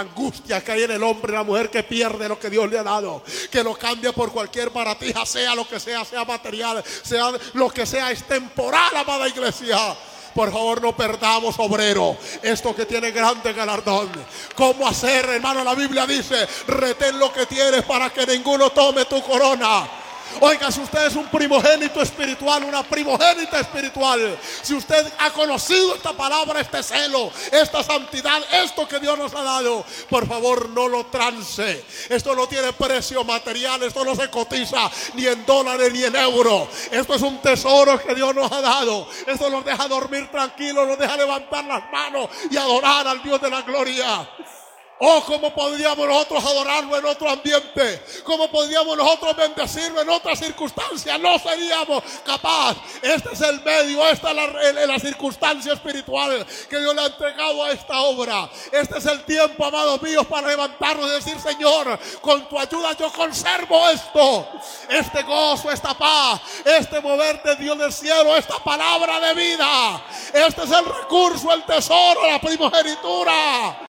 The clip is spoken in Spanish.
angustia que hay en el hombre, la mujer que pierde lo que Dios le ha dado, que lo cambia por cualquier baratija, sea lo que sea, sea material, sea lo que sea, es temporal, amada iglesia. Por favor, no perdamos, obrero, esto que tiene grande galardón. ¿Cómo hacer, hermano? La Biblia dice, retén lo que tienes para que ninguno tome tu corona. Oiga, si usted es un primogénito espiritual, una primogénita espiritual, si usted ha conocido esta palabra, este celo, esta santidad, esto que Dios nos ha dado, por favor no lo trance. Esto no tiene precio material, esto no se cotiza ni en dólares ni en euros. Esto es un tesoro que Dios nos ha dado. Esto nos deja dormir tranquilos, nos deja levantar las manos y adorar al Dios de la gloria. Oh, cómo podríamos nosotros adorarlo en otro ambiente. Cómo podríamos nosotros bendecirlo en otra circunstancia. No seríamos capaz. Este es el medio, esta es la, la, circunstancia espiritual que Dios le ha entregado a esta obra. Este es el tiempo, amados míos, para levantarnos y decir, Señor, con tu ayuda yo conservo esto. Este gozo, esta paz, este mover de Dios del cielo, esta palabra de vida. Este es el recurso, el tesoro, la primogenitura.